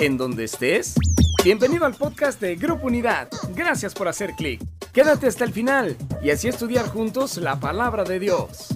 en donde estés. Bienvenido al podcast de Grupo Unidad. Gracias por hacer clic. Quédate hasta el final y así estudiar juntos la palabra de Dios.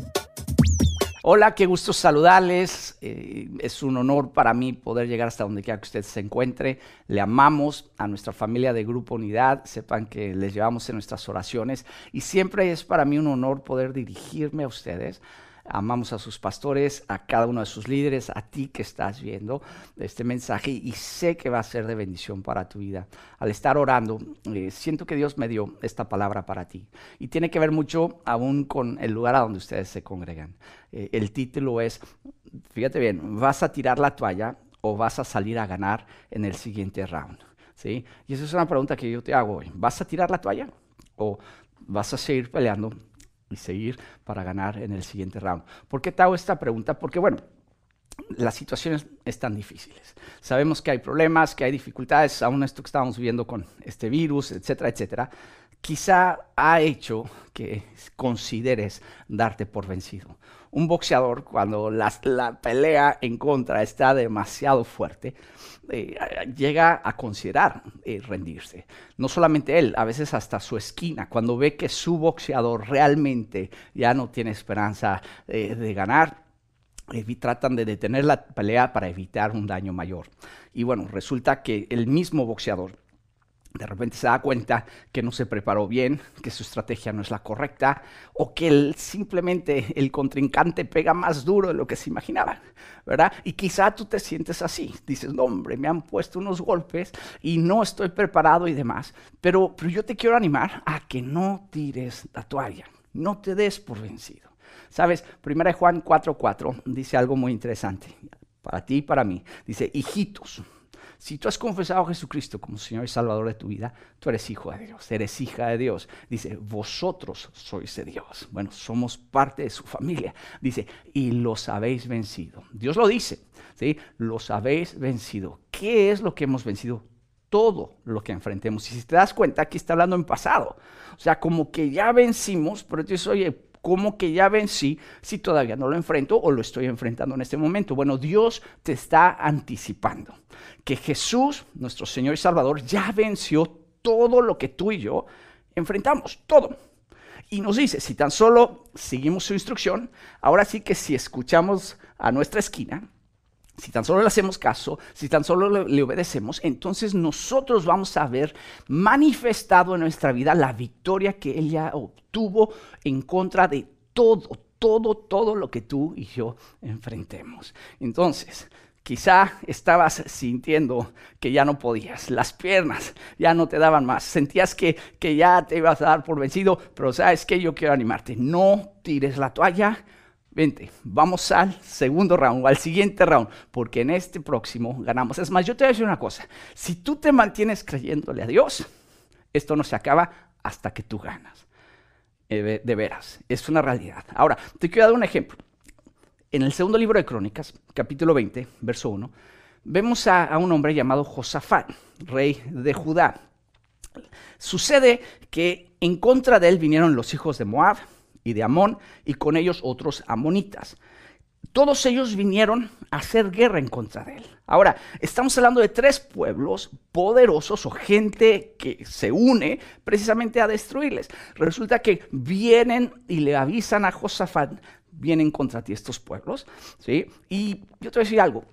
Hola, qué gusto saludarles. Eh, es un honor para mí poder llegar hasta donde quiera que usted se encuentre. Le amamos a nuestra familia de Grupo Unidad. Sepan que les llevamos en nuestras oraciones y siempre es para mí un honor poder dirigirme a ustedes amamos a sus pastores, a cada uno de sus líderes, a ti que estás viendo este mensaje y sé que va a ser de bendición para tu vida. Al estar orando, eh, siento que Dios me dio esta palabra para ti y tiene que ver mucho aún con el lugar a donde ustedes se congregan. Eh, el título es, fíjate bien, ¿vas a tirar la toalla o vas a salir a ganar en el siguiente round? ¿Sí? Y esa es una pregunta que yo te hago hoy. ¿Vas a tirar la toalla o vas a seguir peleando y seguir para ganar en el siguiente round. ¿Por qué te hago esta pregunta? Porque, bueno, las situaciones están difíciles. Sabemos que hay problemas, que hay dificultades, aún esto que estamos viviendo con este virus, etcétera, etcétera. Quizá ha hecho que consideres darte por vencido. Un boxeador, cuando la, pelea en contra está demasiado fuerte, eh, llega a considerar eh, rendirse. No solamente él, a veces hasta su esquina, cuando ve que su boxeador realmente ya no tiene esperanza eh, de ganar, tratan de detener la pelea para evitar un daño mayor. Y bueno, resulta que el mismo boxeador de repente se da cuenta que no se preparó bien, que su estrategia no es la correcta o que simplemente el contrincante pega más duro de lo que se imaginaba, ¿verdad? Y quizá tú te sientes así, dices, no hombre, me han puesto unos golpes y no estoy preparado y demás, pero, pero yo te quiero animar a que no tires la toalla, no te des por vencido. Sabes, 1 Juan 4:4 dice algo muy interesante, para ti y para mí, dice, hijitos, si tú has confesado a Jesucristo como Señor y Salvador de tu vida, tú eres hijo de Dios, eres hija de Dios. Dice, vosotros sois de Dios. Bueno, somos parte de su familia. Dice, y los habéis vencido. Dios lo dice, ¿sí? Los habéis vencido. ¿Qué es lo que hemos vencido? todo lo que enfrentemos. Y si te das cuenta, aquí está hablando en pasado. O sea, como que ya vencimos, pero tú dices, oye, ¿cómo que ya vencí si todavía no lo enfrento o lo estoy enfrentando en este momento? Bueno, Dios te está anticipando que Jesús, nuestro Señor y Salvador, ya venció todo lo que tú y yo enfrentamos, todo. Y nos dice, si tan solo seguimos su instrucción, ahora sí que si escuchamos a nuestra esquina, si tan solo le hacemos caso, si tan solo le, obedecemos, entonces nosotros vamos a ver manifestado en nuestra vida la victoria que Él ya obtuvo en contra de todo, todo, todo lo que tú y yo enfrentemos. Entonces, quizá estabas sintiendo que ya no podías, las piernas ya no te daban más, sentías que, que ya te ibas a dar por vencido, pero sabes que yo quiero animarte, no tires la toalla Vente, vamos al segundo round al siguiente round, porque en este próximo ganamos. Es más, yo te voy a decir una cosa, si tú te mantienes creyéndole a Dios, esto no se acaba hasta que tú ganas. Eh, de veras, es una realidad. Ahora, te quiero dar un ejemplo. En el segundo libro de Crónicas, capítulo 20, verso 1, vemos a un hombre llamado Josafat, rey de Judá. Sucede que en contra de él vinieron los hijos de Moab, y de Amón, y con ellos otros amonitas. Todos ellos vinieron a hacer guerra en contra de él. Ahora, estamos hablando de tres pueblos poderosos o gente que se une precisamente a destruirles. Resulta que vienen y le avisan a Josafat, vienen contra ti estos pueblos, ¿sí? Y yo te voy a decir algo,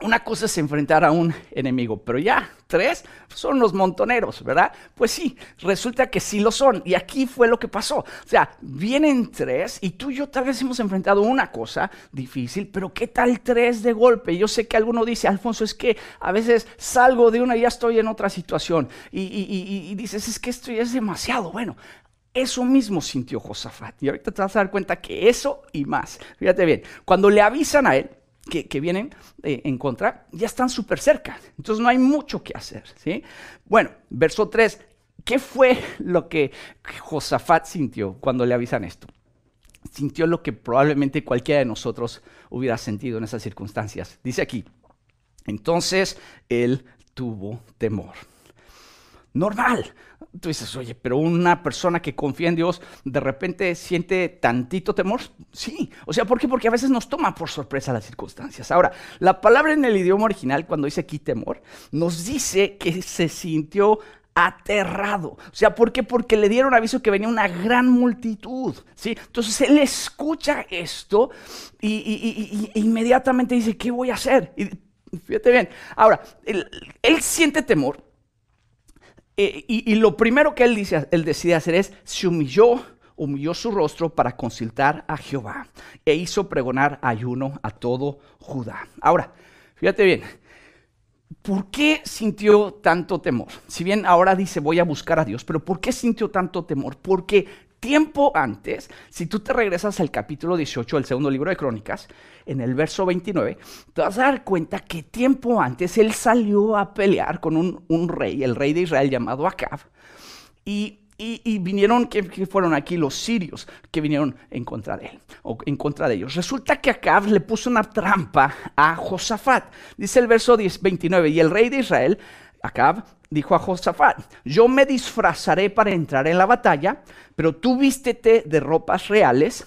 una cosa es enfrentar a un enemigo, pero ya, tres son los montoneros, ¿verdad? Pues sí, resulta que sí lo son. Y aquí fue lo que pasó. O sea, vienen tres y tú y yo tal vez hemos enfrentado una cosa difícil, pero ¿qué tal tres de golpe? Yo sé que alguno dice, Alfonso, es que a veces salgo de una y ya estoy en otra situación. Y, y dices, es que esto ya es demasiado. Bueno, eso mismo sintió Josafat. Y ahorita te vas a dar cuenta que eso y más. Fíjate bien, cuando le avisan a él, que, vienen eh, en contra ya están súper cerca. Entonces no hay mucho que hacer. ¿sí? Bueno, verso 3. ¿Qué fue lo que Josafat sintió cuando le avisan esto? Sintió lo que probablemente cualquiera de nosotros hubiera sentido en esas circunstancias. Dice aquí, entonces él tuvo temor. Normal. Tú dices, oye, pero una persona que confía en Dios de repente siente tantito temor. Sí, o sea, ¿por qué? Porque a veces nos toma por sorpresa las circunstancias. Ahora, la palabra en el idioma original, cuando dice aquí temor, nos dice que se sintió aterrado. O sea, ¿por qué? Porque le dieron aviso que venía una gran multitud, ¿sí? Entonces él escucha esto y, inmediatamente dice, ¿qué voy a hacer? Y, fíjate bien. Ahora, él, siente temor eh, y, lo primero que él, dice, él decide hacer es, se humilló, humilló su rostro para consultar a Jehová e hizo pregonar ayuno a todo Judá. Ahora, fíjate bien, ¿Por qué sintió tanto temor? Si bien ahora dice voy a buscar a Dios, pero ¿por qué sintió tanto temor? Porque tiempo antes, si tú te regresas al capítulo 18 del segundo libro de Crónicas, en el verso 29, te vas a dar cuenta que tiempo antes él salió a pelear con un, rey, el rey de Israel llamado Acab, y y, vinieron, que, fueron aquí los sirios que vinieron en contra de él, o en contra de ellos. Resulta que Acab le puso una trampa a Josafat. Dice el verso 10, 29, y el rey de Israel, Acab, dijo a Josafat, yo me disfrazaré para entrar en la batalla, pero tú vístete de ropas reales.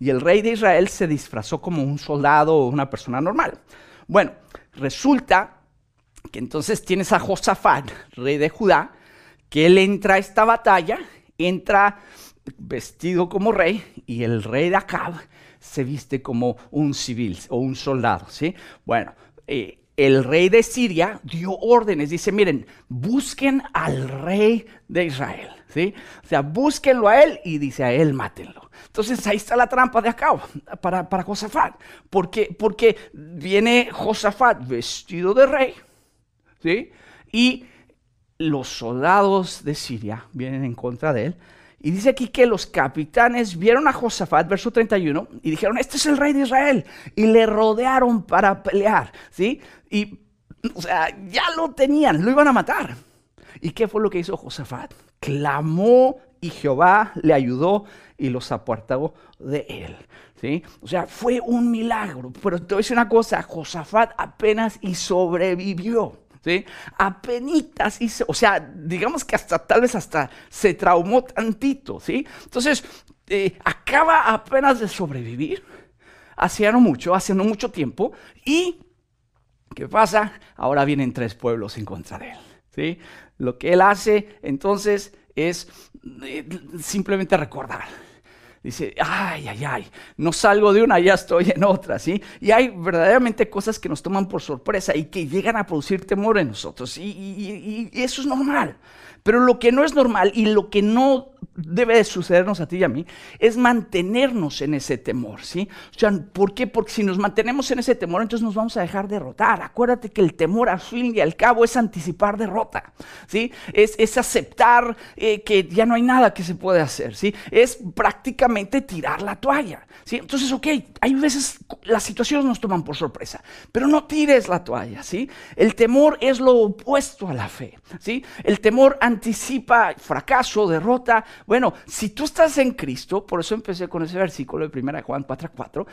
Y el rey de Israel se disfrazó como un soldado o una persona normal. Bueno, resulta que entonces tienes a Josafat, rey de Judá, que él entra a esta batalla, entra vestido como rey y el rey de Acab se viste como un civil o un soldado, ¿sí? Bueno, eh, el rey de Siria dio órdenes, dice, miren, busquen al rey de Israel, ¿sí? O sea, búsquenlo a él y dice a él, mátenlo. Entonces ahí está la trampa de Acab para, para Josafat, porque, porque viene Josafat vestido de rey, ¿sí? Y los soldados de Siria vienen en contra de él. Y dice aquí que los capitanes vieron a Josafat, verso 31, y dijeron, este es el rey de Israel. Y le rodearon para pelear, ¿sí? Y, o sea, ya lo tenían, lo iban a matar. ¿Y qué fue lo que hizo Josafat? Clamó y Jehová le ayudó y los apartó de él. ¿sí? O sea, fue un milagro. Pero te voy a decir una cosa, Josafat apenas y sobrevivió. ¿Sí? Apenitas hizo, o sea, digamos que hasta tal vez hasta se traumó tantito, ¿sí? Entonces, eh, acaba apenas de sobrevivir, hacía no mucho, hace mucho tiempo, y ¿qué pasa? Ahora vienen tres pueblos en contra de él, ¿sí? Lo que él hace entonces es eh, simplemente recordar dice, ay, ay, ay, no salgo de una, ya estoy en otra, ¿sí? Y hay verdaderamente cosas que nos toman por sorpresa y que llegan a producir temor en nosotros. Y, y eso es normal. Pero lo que no es normal y lo que no debe de sucedernos a ti y a mí es mantenernos en ese temor, ¿sí? O sea, ¿por qué? Porque si nos mantenemos en ese temor, entonces nos vamos a dejar derrotar. Acuérdate que el temor al fin y al cabo es anticipar derrota, ¿sí? Es, es aceptar eh, que ya no hay nada que se puede hacer, ¿sí? Es prácticamente tirar la toalla, ¿sí? Entonces, ok, hay veces las situaciones nos toman por sorpresa, pero no tires la toalla, ¿sí? El temor es lo opuesto a la fe, ¿sí? El temor anticipa fracaso, derrota, bueno, si tú estás en Cristo, por eso empecé con ese versículo de 1 Juan 4 4,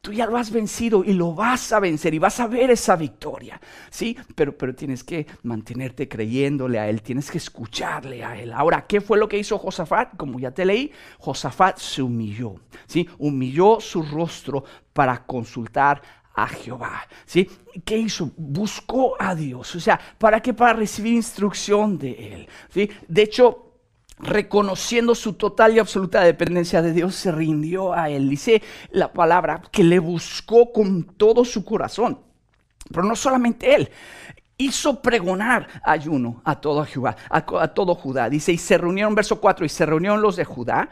tú ya lo has vencido y lo vas a vencer y vas a ver esa victoria, ¿sí? Pero, pero tienes que mantenerte creyéndole a Él, tienes que escucharle a Él. Ahora, ¿qué fue lo que hizo Josafat? Como ya te leí, Josafat se humilló, ¿sí? Humilló su rostro para consultar a Jehová. ¿Sí? ¿Qué hizo? Buscó a Dios. O sea, ¿para qué? Para recibir instrucción de Él. ¿sí? De hecho, reconociendo su total y absoluta dependencia de Dios, se rindió a Él. Dice la palabra que le buscó con todo su corazón. Pero no solamente Él, hizo pregonar ayuno a todo Judá. Dice, y se reunieron, verso 4, y se reunieron los de Judá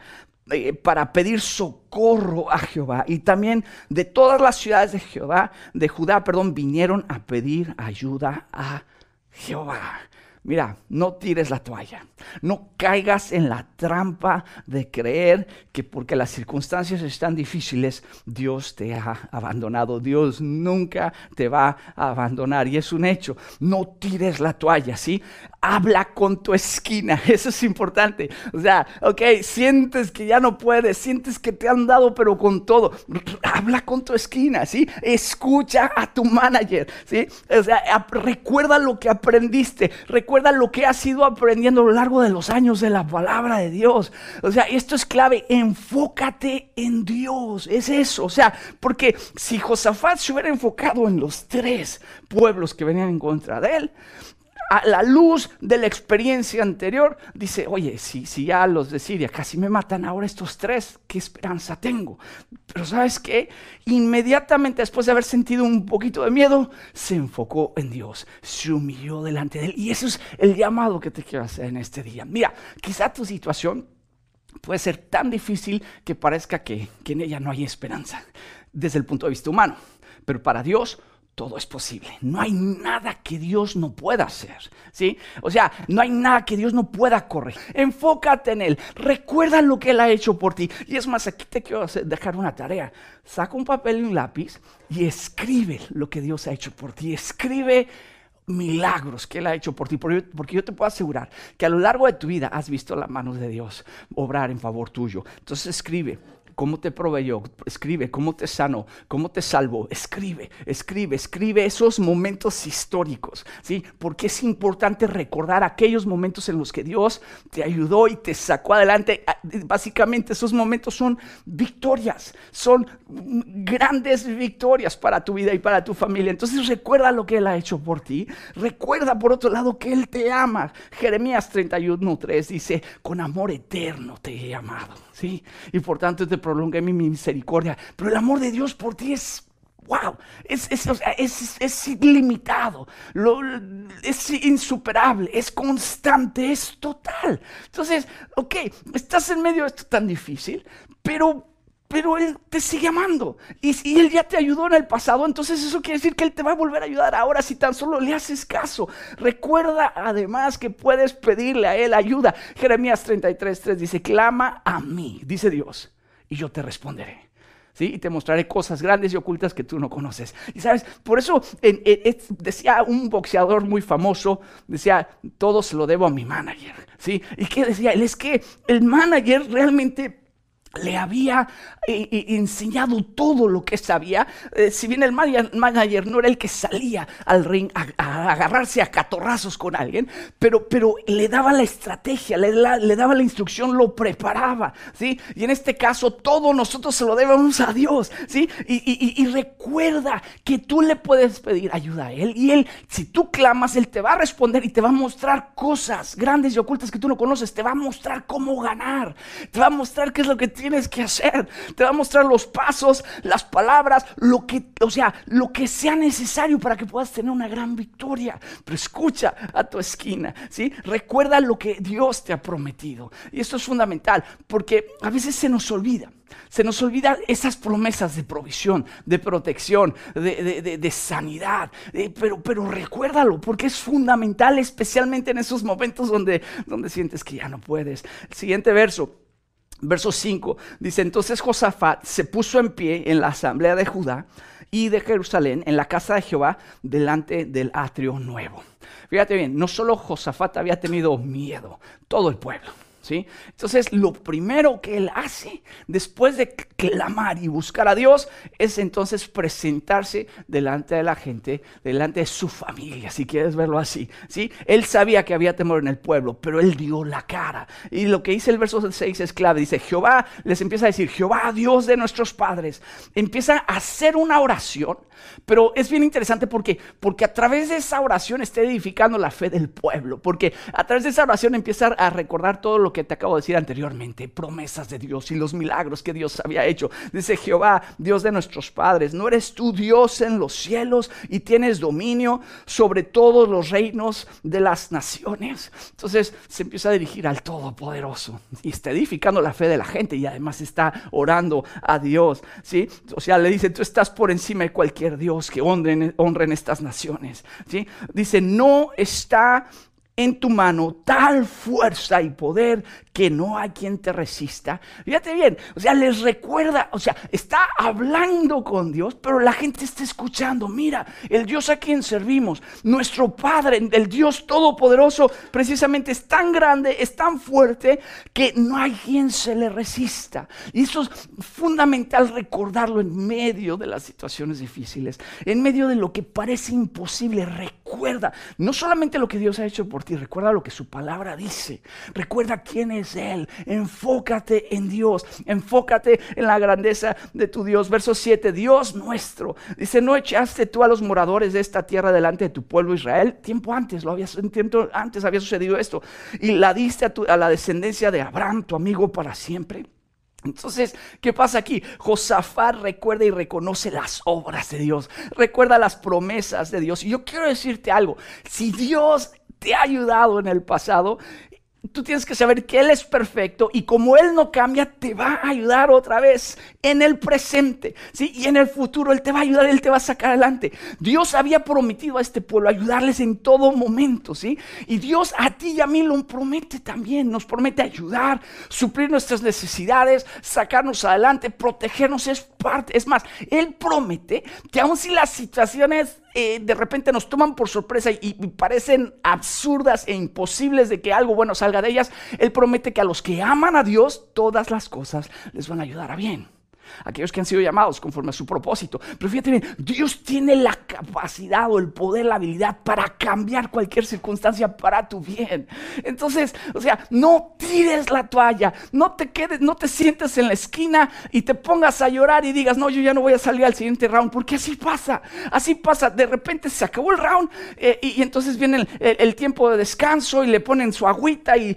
eh, para pedir socorro a Jehová. Y también de todas las ciudades de Jehová, de Judá, perdón, vinieron a pedir ayuda a Jehová. Mira, no tires la toalla. No caigas en la trampa de creer que porque las circunstancias están difíciles, Dios te ha abandonado. Dios nunca te va a abandonar. Y es un hecho. No tires la toalla, ¿sí? Habla con tu esquina. Eso es importante. O sea, ok, sientes que ya no puedes, sientes que te han dado, pero con todo. Habla con tu esquina, ¿sí? Escucha a tu manager, ¿sí? O sea, recuerda lo que aprendiste, recuerda lo que has ido aprendiendo a lo largo de los años de la palabra de Dios. O sea, esto es clave. Enfócate en Dios. Es eso. O sea, porque si Josafat se hubiera enfocado en los tres pueblos que venían en contra de él, a la luz de la experiencia anterior, dice, oye, si, si ya los de Siria casi me matan ahora estos tres, ¿qué esperanza tengo? Pero sabes qué? Inmediatamente después de haber sentido un poquito de miedo, se enfocó en Dios, se humilló delante de Él. Y eso es el llamado que te quiero hacer en este día. Mira, quizá tu situación puede ser tan difícil que parezca que, que en ella no hay esperanza desde el punto de vista humano. Pero para Dios todo es posible. No hay nada que Dios no pueda hacer, ¿sí? O sea, no hay nada que Dios no pueda correr. Enfócate en Él. Recuerda lo que Él ha hecho por ti. Y es más, aquí te quiero dejar una tarea. Saca un papel y un lápiz y escribe lo que Dios ha hecho por ti. Escribe milagros que Él ha hecho por ti. Porque yo te puedo asegurar que a lo largo de tu vida has visto la mano de Dios obrar en favor tuyo. Entonces escribe cómo te proveyó, escribe cómo te sanó, cómo te salvó, escribe, escribe, escribe esos momentos históricos, ¿sí? Porque es importante recordar aquellos momentos en los que Dios te ayudó y te sacó adelante. Ah, básicamente esos momentos son victorias, son grandes victorias para tu vida y para tu familia. Entonces recuerda lo que Él ha hecho por ti. Recuerda por otro lado que Él te ama. Jeremías 31.3 dice, con amor eterno te he amado, ¿sí? Y por tanto te prolongue mi misericordia. Pero el amor de Dios por ti es wow, es, es, ilimitado, es insuperable, es constante, es total. Entonces, ok, estás en medio de esto tan difícil, pero pero Él te sigue amando. Y si Él ya te ayudó en el pasado, entonces eso quiere decir que Él te va a volver a ayudar ahora si tan solo le haces caso. Recuerda además que puedes pedirle a Él ayuda. Jeremías 33.3 dice, clama a mí, dice Dios, y yo te responderé. ¿Sí? Y te mostraré cosas grandes y ocultas que tú no conoces. Y sabes, por eso decía un boxeador muy famoso, decía, todo se lo debo a mi manager. ¿Sí? ¿Y qué decía? Él es que el manager realmente le había eh, eh, enseñado todo lo que sabía. Eh, si bien el manager no era el que salía al ring a, agarrarse a catorrazos con alguien, pero, pero le daba la estrategia, le, daba la instrucción, lo preparaba. ¿sí? Y en este caso, todo nosotros se lo debemos a Dios. ¿sí? Y, y recuerda que tú le puedes pedir ayuda a Él. Y Él, si tú clamas, Él te va a responder y te va a mostrar cosas grandes y ocultas que tú no conoces. Te va a mostrar cómo ganar. Te va a mostrar qué es lo que tienes que hacer. Te va a mostrar los pasos, las palabras, lo que, o sea, lo que sea necesario para que puedas tener una gran victoria. Pero escucha a tu esquina, ¿sí? Recuerda lo que Dios te ha prometido. Y esto es fundamental porque a veces se nos olvida. Se nos olvida esas promesas de provisión, de protección, de, sanidad. pero, pero recuérdalo, porque es fundamental, especialmente en esos momentos donde, donde sientes que ya no puedes. El siguiente verso. Verso 5 dice, entonces Josafat se puso en pie en la asamblea de Judá y de Jerusalén, en la casa de Jehová, delante del atrio nuevo. Fíjate bien, no solo Josafat había tenido miedo, todo el pueblo. Entonces, lo primero que él hace después de clamar y buscar a Dios es entonces presentarse delante de la gente, delante de su familia, si quieres verlo así, ¿sí? Él sabía que había temor en el pueblo, pero él dio la cara. Y lo que dice el verso 6 es clave, dice, Jehová, les empieza a decir, Jehová, Dios de nuestros padres, empieza a hacer una oración, pero es bien interesante porque, porque a través de esa oración está edificando la fe del pueblo, porque a través de esa oración empieza a recordar todo lo que te acabo de decir anteriormente, promesas de Dios y los milagros que Dios había hecho. Dice Jehová, Dios de nuestros padres, ¿no eres tú Dios en los cielos y tienes dominio sobre todos los reinos de las naciones? Entonces se empieza a dirigir al Todopoderoso y está edificando la fe de la gente y además está orando a Dios, ¿sí? O sea, le dice, tú estás por encima de cualquier Dios que honren, honren estas naciones, ¿sí? Dice, no está en tu mano tal fuerza y poder que no hay quien te resista. Fíjate bien, o sea, les recuerda, o sea, está hablando con Dios, pero la gente está escuchando. Mira, el Dios a quien servimos, nuestro Padre, el Dios Todopoderoso, precisamente es tan grande, es tan fuerte, que no hay quien se le resista. Y eso es fundamental recordarlo en medio de las situaciones difíciles, en medio de lo que parece imposible. Recuerda, no solamente lo que Dios ha hecho por recuerda lo que su palabra dice, recuerda quién es Él, enfócate en Dios, enfócate en la grandeza de tu Dios. Verso 7, Dios nuestro, dice, ¿no echaste tú a los moradores de esta tierra delante de tu pueblo Israel? Tiempo antes, lo había, tiempo antes había sucedido esto, y la diste a, a la descendencia de Abraham, tu amigo, para siempre. Entonces, ¿qué pasa aquí? Josafat recuerda y reconoce las obras de Dios, recuerda las promesas de Dios. Y yo quiero decirte algo, si Dios te ha ayudado en el pasado, tú tienes que saber que Él es perfecto y como Él no cambia, te va a ayudar otra vez en el presente, ¿sí? Y en el futuro Él te va a ayudar, Él te va a sacar adelante. Dios había prometido a este pueblo ayudarles en todo momento, ¿sí? Y Dios a ti y a mí lo promete también, nos promete ayudar, suplir nuestras necesidades, sacarnos adelante, protegernos, es parte, es más, Él promete que aun si las situaciones eh, de repente nos toman por sorpresa y, parecen absurdas e imposibles de que algo bueno salga de ellas, Él promete que a los que aman a Dios, todas las cosas les van a ayudar a bien aquellos que han sido llamados conforme a su propósito. Pero fíjate bien, Dios tiene la capacidad o el poder, la habilidad para cambiar cualquier circunstancia para tu bien. Entonces, o sea, no tires la toalla, no te quedes, no te sientes en la esquina y te pongas a llorar y digas, no, yo ya no voy a salir al siguiente round, porque así pasa, así pasa. De repente se acabó el round eh, y, entonces viene el, tiempo de descanso y le ponen su agüita y,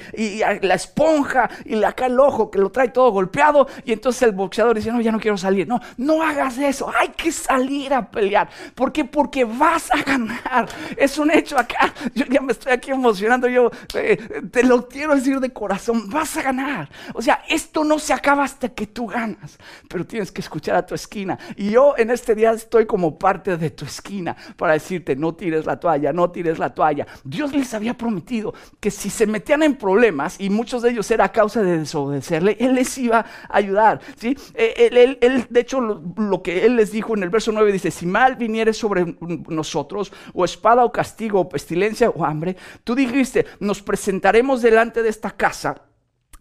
la esponja y acá el ojo que lo trae todo golpeado y entonces el boxeador dice, ya no quiero salir. No, no hagas eso. Hay que salir a pelear. ¿Por qué? Porque vas a ganar. Es un hecho acá. Yo ya me estoy aquí emocionando. Yo eh, te lo quiero decir de corazón. Vas a ganar. O sea, esto no se acaba hasta que tú ganas. Pero tienes que escuchar a tu esquina. Y yo en este día estoy como parte de tu esquina para decirte, no tires la toalla, no tires la toalla. Dios les había prometido que si se metían en problemas, y muchos de ellos era a causa de desobedecerle, Él les iba a ayudar. ¿sí? Eh, él, de hecho, lo, que él les dijo en el verso 9 dice, si mal viniere sobre nosotros, o espada o castigo, o pestilencia o hambre, tú dijiste, nos presentaremos delante de esta casa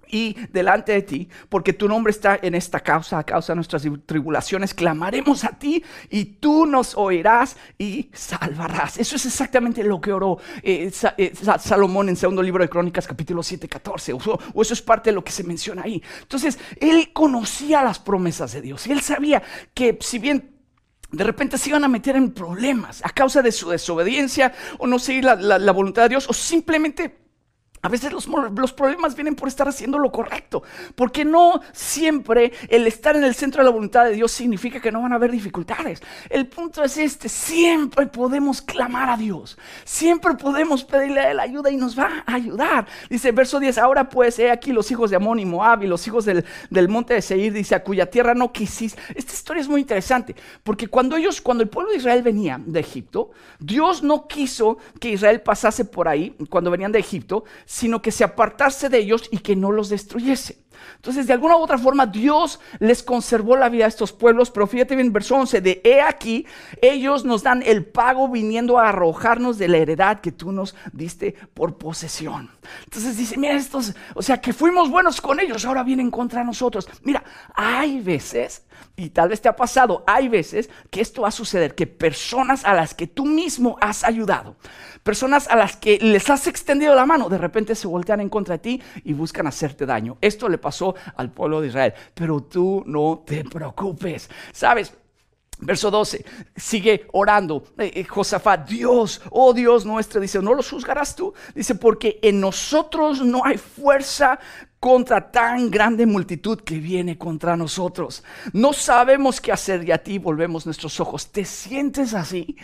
y delante de ti, porque tu nombre está en esta causa, a causa de nuestras tribulaciones, clamaremos a ti y tú nos oirás y salvarás. Eso es exactamente lo que oró eh, eh, Salomón en segundo libro de Crónicas, capítulo 7, 14, o, o, eso es parte de lo que se menciona ahí. Entonces, él conocía las promesas de Dios y él sabía que si bien de repente se iban a meter en problemas a causa de su desobediencia o no seguir la voluntad de Dios o simplemente a veces los, problemas vienen por estar haciendo lo correcto, porque no siempre el estar en el centro de la voluntad de Dios significa que no van a haber dificultades. El punto es este, siempre podemos clamar a Dios, siempre podemos pedirle a Él ayuda y nos va a ayudar. Dice verso 10, ahora pues he aquí los hijos de Amón y Moab y los hijos del, monte de Seir, dice, a cuya tierra no quisís. Esta historia es muy interesante, porque cuando ellos, cuando el pueblo de Israel venía de Egipto, Dios no quiso que Israel pasase por ahí cuando venían de Egipto, sino que se apartase de ellos y que no los destruyese. Entonces, de alguna u otra forma, Dios les conservó la vida a estos pueblos, pero fíjate bien, verso 11, de aquí, ellos nos dan el pago viniendo a arrojarnos de la heredad que tú nos diste por posesión. Entonces dice, mira estos, o sea, que fuimos buenos con ellos, ahora vienen contra nosotros. Mira, hay veces y tal vez te ha pasado, hay veces que esto va a suceder, que personas a las que tú mismo has ayudado, personas a las que les has extendido la mano, de repente se voltean en contra de ti y buscan hacerte daño. Esto le pasó al pueblo de Israel, pero tú no te preocupes, ¿sabes? Verso 12, sigue orando eh, eh, Josafat, Dios, oh Dios nuestro, dice, no los juzgarás tú, dice, porque en nosotros no hay fuerza contra tan grande multitud que viene contra nosotros. No sabemos qué hacer y a ti volvemos nuestros ojos. ¿Te sientes así?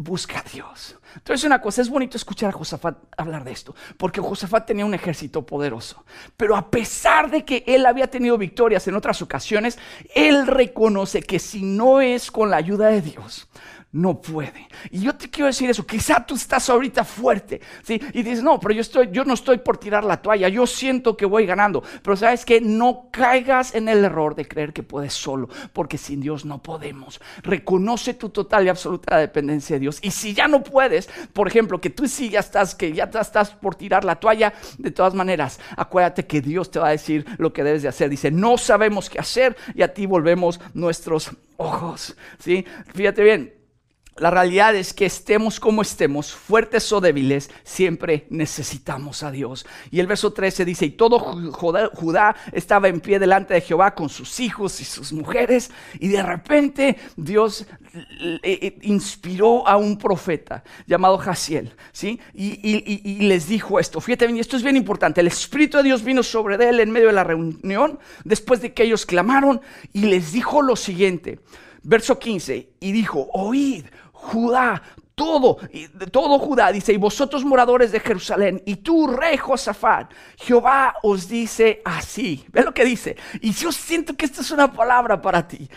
Busca a Dios. Entonces una cosa, es bonito escuchar a Josafat hablar de esto, porque Josafat tenía un ejército poderoso, pero a pesar de que él había tenido victorias en otras ocasiones, él reconoce que si no es con la ayuda de Dios, no puede. Y yo te quiero decir eso, quizá tú estás ahorita fuerte, ¿sí? Y dices, no, pero yo, estoy, yo no estoy por tirar la toalla, yo siento que voy ganando. Pero sabes que no caigas en el error de creer que puedes solo, porque sin Dios no podemos. Reconoce tu total y absoluta dependencia de Dios. Y si ya no puedes, por ejemplo, que tú sí ya estás, que ya estás por tirar la toalla, de todas maneras, acuérdate que Dios te va a decir lo que debes de hacer. Dice, no sabemos qué hacer y a ti volvemos nuestros ojos, ¿sí? Fíjate bien, la realidad es que estemos como estemos, fuertes o débiles, siempre necesitamos a Dios. Y el verso 13 dice, y todo Judá, estaba en pie delante de Jehová con sus hijos y sus mujeres, y de repente Dios inspiró a un profeta llamado Jaciel, ¿sí? Y, les dijo esto, fíjate bien, esto es bien importante, el Espíritu de Dios vino sobre él en medio de la reunión, después de que ellos clamaron, y les dijo lo siguiente, verso 15, y dijo, oíd, Judá, todo, todo Judá, dice, y vosotros moradores de Jerusalén, y tú, rey Josafat, Jehová os dice así. Ve lo que dice. Y yo siento que esta es una palabra para ti.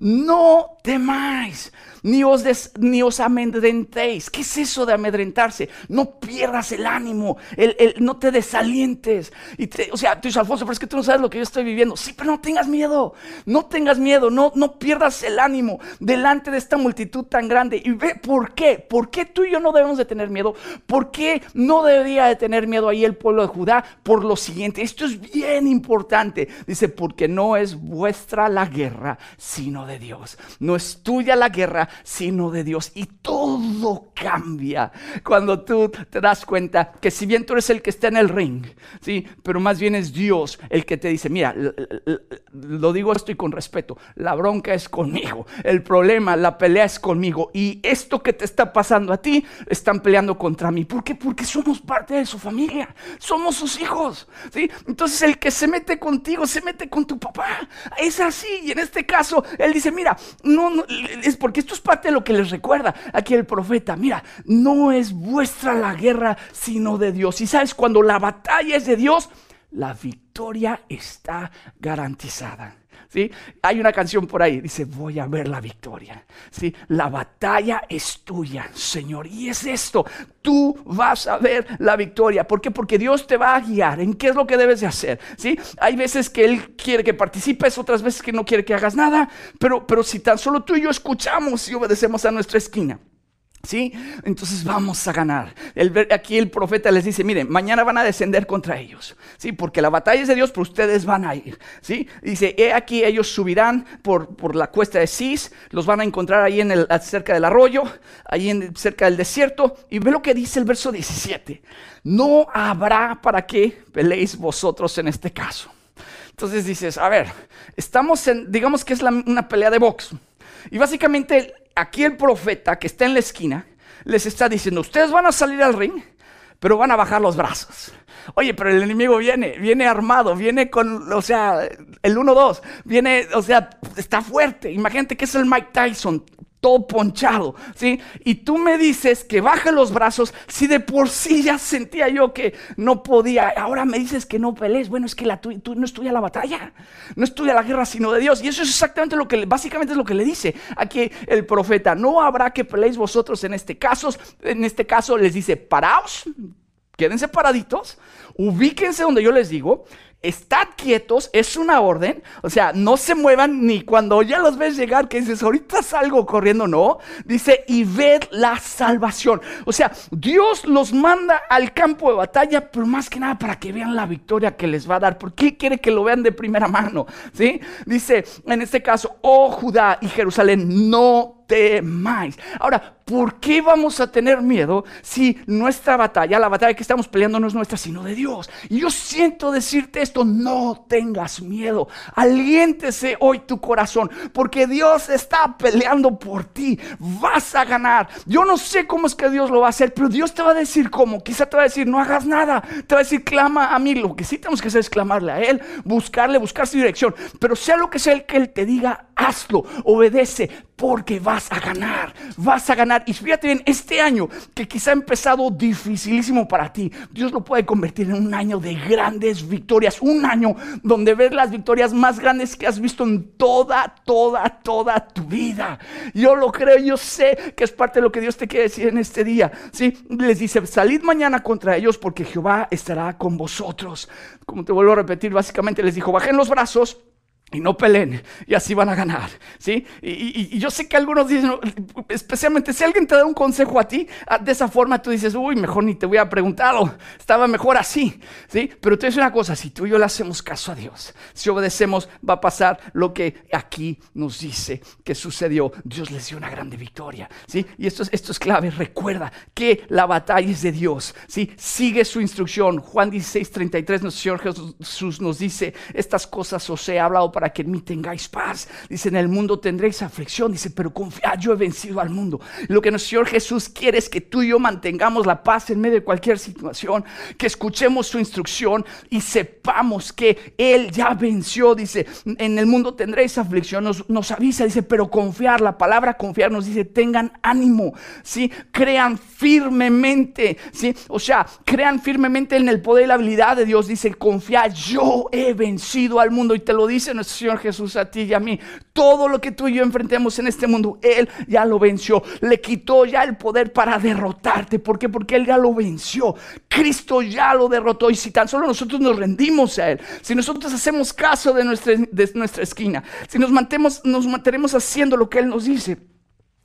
No temáis, ni os, ni os amedrentéis. ¿Qué es eso de amedrentarse? No pierdas el ánimo, el, no te desalientes. Y o sea, tú dices, Alfonso, pero es que tú no sabes lo que yo estoy viviendo. Sí, pero no tengas miedo, no tengas miedo, no, no pierdas el ánimo delante de esta multitud tan grande. Y ve por qué, por qué tú y yo no debemos de tener miedo, por qué no debería de tener miedo ahí el pueblo de Judá. Por lo siguiente, esto es bien importante. Dice, porque no es vuestra la guerra, sino de Dios. No es tuya la guerra, sino de Dios. Y todo cambia cuando tú te das cuenta que si bien tú eres el que está en el ring, ¿sí? pero más bien es Dios el que te dice, mira, lo digo esto y con respeto, la bronca es conmigo, el problema, la pelea es conmigo. Y esto que te está pasando a ti, están peleando contra mí. ¿Por? Porque somos parte de su familia, somos sus hijos. ¿sí? Entonces el que se mete contigo, se mete con tu papá. Es así. Y en este caso, él dice, mira, no, es porque esto es parte de lo que les recuerda aquí el profeta. Mira, no es vuestra la guerra, sino de Dios. Y sabes, cuando la batalla es de Dios, la victoria está garantizada. ¿Sí? Hay una canción por ahí, dice, voy a ver la victoria. ¿Sí? La batalla es tuya, Señor. Y es esto, tú vas a ver la victoria. ¿Por qué? Porque Dios te va a guiar en qué es lo que debes de hacer. ¿Sí? Hay veces que Él quiere que participes, otras veces que no quiere que hagas nada, pero, pero si tan solo tú y yo escuchamos y obedecemos a nuestra esquina. ¿Sí? Entonces vamos a ganar. aquí el profeta les dice, miren, mañana van a descender contra ellos. ¿Sí? Porque la batalla es de Dios, pero ustedes van a ir. ¿Sí? Dice, he aquí ellos subirán por, por la cuesta de Cis, los van a encontrar ahí en el, cerca del arroyo, ahí en, cerca del desierto. Y ve lo que dice el verso 17. No habrá para qué peleéis vosotros en este caso. Entonces dices, a ver, estamos en, digamos que es una pelea de box. Y básicamente aquí el profeta que está en la esquina les está diciendo, ustedes van a salir al ring, pero van a bajar los brazos. Oye, pero el enemigo viene, viene armado, viene con, o sea, el 1-2, viene, o sea, está fuerte. Imagínate que es el Mike Tyson, todo ponchado, ¿sí? Y tú me dices que baje los brazos, si de por sí ya sentía yo que no podía, ahora me dices que no pelees, bueno, es que la tú no estudia la batalla, no estudia la guerra, sino de Dios. Y eso es exactamente lo que, básicamente es lo que le dice aquí el profeta, no habrá que peleéis vosotros en este caso, en este caso les dice, paraos, quédense paraditos, ubíquense donde yo les digo, estad quietos, es una orden, o sea, no se muevan ni cuando ya los ves llegar, que dices, ahorita salgo corriendo, no, dice, y ved la salvación. O sea, Dios los manda al campo de batalla, pero más que nada para que vean la victoria que les va a dar, porque quiere que lo vean de primera mano, ¿sí? Dice, en este caso, oh Judá y Jerusalén, no temáis. Ahora, ¿por qué vamos a tener miedo si nuestra batalla, la batalla que estamos peleando no es nuestra, sino de Dios? Y yo siento decirte esto, no tengas miedo, aliéntese hoy tu corazón, porque Dios está peleando por ti, vas a ganar. Yo no sé cómo es que Dios lo va a hacer, pero Dios te va a decir cómo, quizá te va a decir, no hagas nada, te va a decir, clama a mí, lo que sí tenemos que hacer es clamarle a Él, buscarle, buscar su dirección, pero sea lo que sea el que Él te diga, hazlo, obedece, porque vas a ganar, vas a ganar. Y fíjate bien, este año que quizá ha empezado dificilísimo para ti, Dios lo puede convertir en un año de grandes victorias, un año donde ves las victorias más grandes que has visto en toda, toda, toda tu vida. Yo lo creo, yo sé que es parte de lo que Dios te quiere decir en este día. ¿sí? Les dice, salid mañana contra ellos porque Jehová estará con vosotros. Como te vuelvo a repetir, básicamente les dijo, bajen los brazos y no peleen y así van a ganar, ¿sí? Y, yo sé que algunos dicen, especialmente si alguien te da un consejo a ti, ah, de esa forma tú dices, uy, mejor ni te voy a preguntarlo, estaba mejor así, ¿sí? Pero te digo una cosa, si tú y yo le hacemos caso a Dios, si obedecemos, va a pasar lo que aquí nos dice que sucedió. Dios les dio una grande victoria, ¿sí? Y esto es, esto es clave, recuerda que la batalla es de Dios, ¿sí? Sigue su instrucción. Juan 16, 33, nuestro Señor Jesús nos dice, estas cosas os he hablado para que en mí tengáis paz. Dice, en el mundo tendréis aflicción. Dice, pero confiad, yo he vencido al mundo. Lo que nuestro Señor Jesús quiere es que tú y yo mantengamos la paz en medio de cualquier situación, que escuchemos su instrucción y sepamos que Él ya venció. Dice, en el mundo tendréis aflicción. Nos, avisa, dice, pero confiar, la palabra confiar nos dice, tengan ánimo, ¿sí? Crean firmemente, ¿sí? O sea, crean firmemente en el poder y la habilidad de Dios. Dice, confiar, yo he vencido al mundo. Y te lo dice nuestro Señor Jesús a ti y a mí. Todo lo que tú y yo enfrentemos en este mundo, Él ya lo venció. Le quitó ya el poder para derrotarte. ¿Por qué? Porque Él ya lo venció. Cristo ya lo derrotó. Y si tan solo nosotros nos rendimos a Él, si nosotros hacemos caso de nuestra, de nuestra esquina, si nos mantenemos, nos mantenemos haciendo lo que Él nos dice,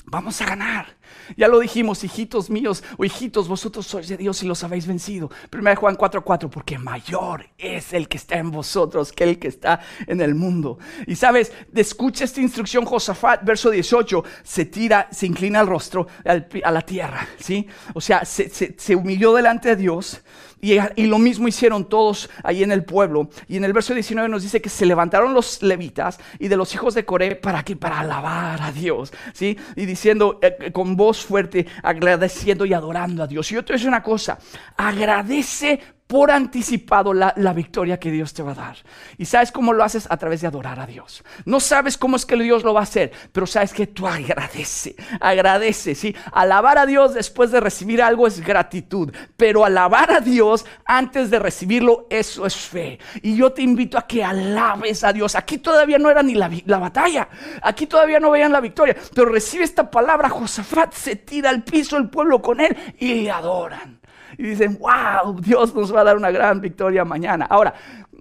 vamos a ganar. Ya lo dijimos, hijitos míos o hijitos, vosotros sois de Dios y los habéis vencido. 1 Juan 4:4, porque mayor es el que está en vosotros que el que está en el mundo. Y sabes, escucha esta instrucción, Josafat, verso 18, se tira, se inclina el rostro a la tierra, ¿sí? O sea, se, se humilló delante de Dios y, lo mismo hicieron todos ahí en el pueblo. Y en el verso 19 nos dice que se levantaron los levitas y de los hijos de Coré para que para alabar a Dios, ¿sí? Y diciendo eh, con voz fuerte, agradeciendo y adorando a Dios. Y yo te voy a decir una cosa, agradece por anticipado la, victoria que Dios te va a dar. Y sabes cómo lo haces a través de adorar a Dios. No sabes cómo es que Dios lo va a hacer, pero sabes que tú agradece, agradece, ¿sí? Alabar a Dios después de recibir algo es gratitud, pero alabar a Dios antes de recibirlo, eso es fe. Y yo te invito a que alabes a Dios. Aquí todavía no era ni la, la batalla, aquí todavía no veían la victoria, pero recibe esta palabra, Josafat se tira al piso el pueblo con él y le adoran y dicen, wow, Dios nos va a dar una gran victoria mañana. Ahora,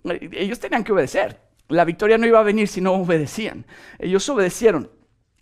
ellos tenían que obedecer. La victoria no iba a venir si no obedecían. Ellos obedecieron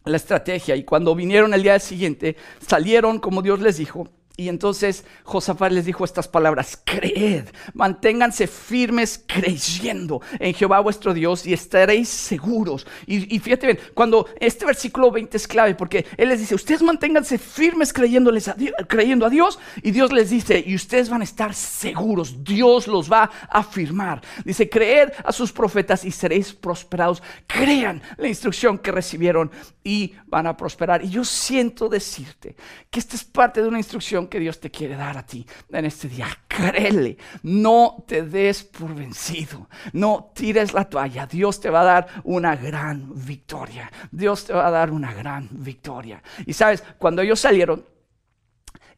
la estrategia y cuando vinieron el día siguiente, salieron como Dios les dijo y entonces Josafat les dijo estas palabras, creed, manténganse firmes creyendo en Jehová vuestro Dios y estaréis seguros. Y, fíjate bien, cuando este versículo 20 es clave, porque Él les dice, ustedes manténganse firmes creyéndoles creyendo a Dios, y Dios les dice, y ustedes van a estar seguros, Dios los va a afirmar. Dice, creed a sus profetas y seréis prosperados. Crean la instrucción que recibieron y van a prosperar. Y yo siento decirte que esta es parte de una instrucción que Dios te quiere dar a ti en este día. Créele, no te des por vencido, no tires la toalla. Dios te va a dar una gran victoria. Dios te va a dar una gran victoria. Y sabes, cuando ellos salieron,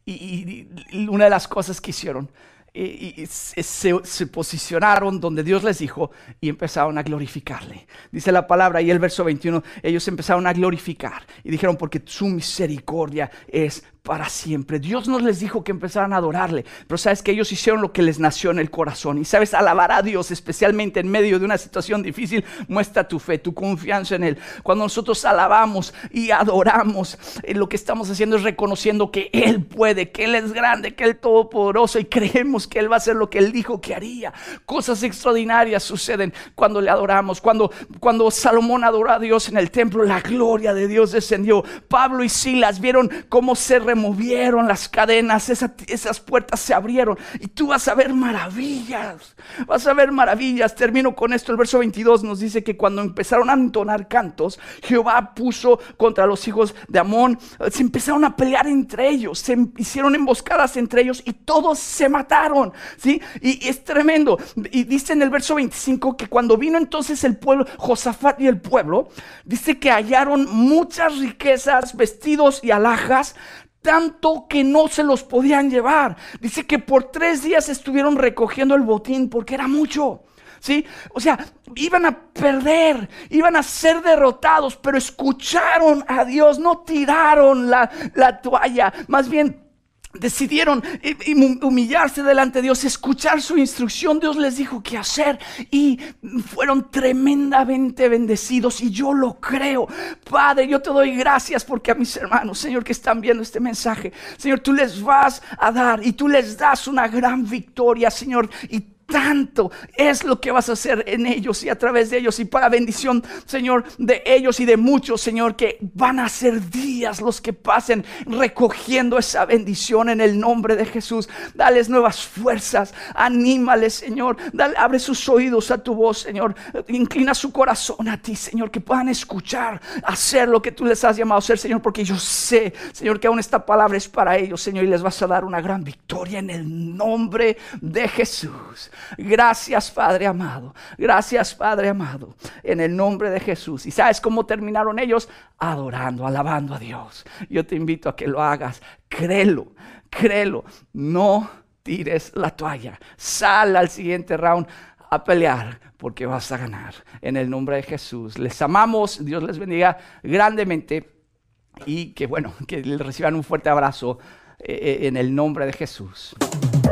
y, una de las cosas que hicieron, y, se, se, posicionaron donde Dios les dijo y empezaron a glorificarle. Dice la palabra y el verso 21, ellos empezaron a glorificar y dijeron porque su misericordia es para siempre. Dios no les dijo que empezaran a adorarle, pero sabes que ellos hicieron lo que les nació en el corazón. Y sabes, alabar a Dios, especialmente en medio de una situación difícil, muestra tu fe, tu confianza en Él. Cuando nosotros alabamos y adoramos, eh, lo que estamos haciendo es reconociendo que Él puede, que Él es grande, que Él es todopoderoso y creemos que Él va a hacer lo que Él dijo que haría. Cosas extraordinarias suceden cuando le adoramos. Cuando, cuando Salomón adoró a Dios en el templo, la gloria de Dios descendió. Pablo y Silas vieron cómo se removieron las cadenas, esas puertas se abrieron y tú vas a ver maravillas, vas a ver maravillas. Termino con esto, el verso 22 nos dice que cuando empezaron a entonar cantos, Jehová puso contra los hijos de Amón, se empezaron a pelear entre ellos, se hicieron emboscadas entre ellos y todos se mataron, ¿sí? Y es tremendo. Y dice en el verso 25 que cuando vino entonces el pueblo, Josafat y el pueblo, dice que hallaron muchas riquezas, vestidos y alhajas, tanto que no se los podían llevar. Dice que por tres días estuvieron recogiendo el botín porque era mucho. ¿Sí? O sea, iban a perder, iban a ser derrotados, pero escucharon a Dios, no tiraron la, la toalla, más bien decidieron humillarse delante de Dios, escuchar su instrucción, Dios les dijo qué hacer y fueron tremendamente bendecidos y yo lo creo. Padre, yo te doy gracias porque a mis hermanos, Señor, que están viendo este mensaje, Señor, tú les vas a dar y tú les das una gran victoria, Señor, tanto es lo que vas a hacer en ellos y a través de ellos y para bendición, Señor, de ellos y de muchos, Señor, que van a ser días los que pasen recogiendo esa bendición en el nombre de Jesús. Dales nuevas fuerzas, anímales, Señor, Dale, abre sus oídos a tu voz, Señor, inclina su corazón a ti, Señor, que puedan escuchar, hacer lo que tú les has llamado a hacer, Señor, porque yo sé, Señor, que aún esta palabra es para ellos, Señor, y les vas a dar una gran victoria en el nombre de Jesús. Gracias, Padre amado. Gracias, Padre amado. En el nombre de Jesús. ¿Y sabes cómo terminaron ellos? Adorando, alabando a Dios. Yo te invito a que lo hagas. Créelo, créelo. No tires la toalla. Sal al siguiente round a pelear porque vas a ganar. En el nombre de Jesús. Les amamos. Dios les bendiga grandemente. Y que bueno, que reciban un fuerte abrazo eh, eh, en el nombre de Jesús.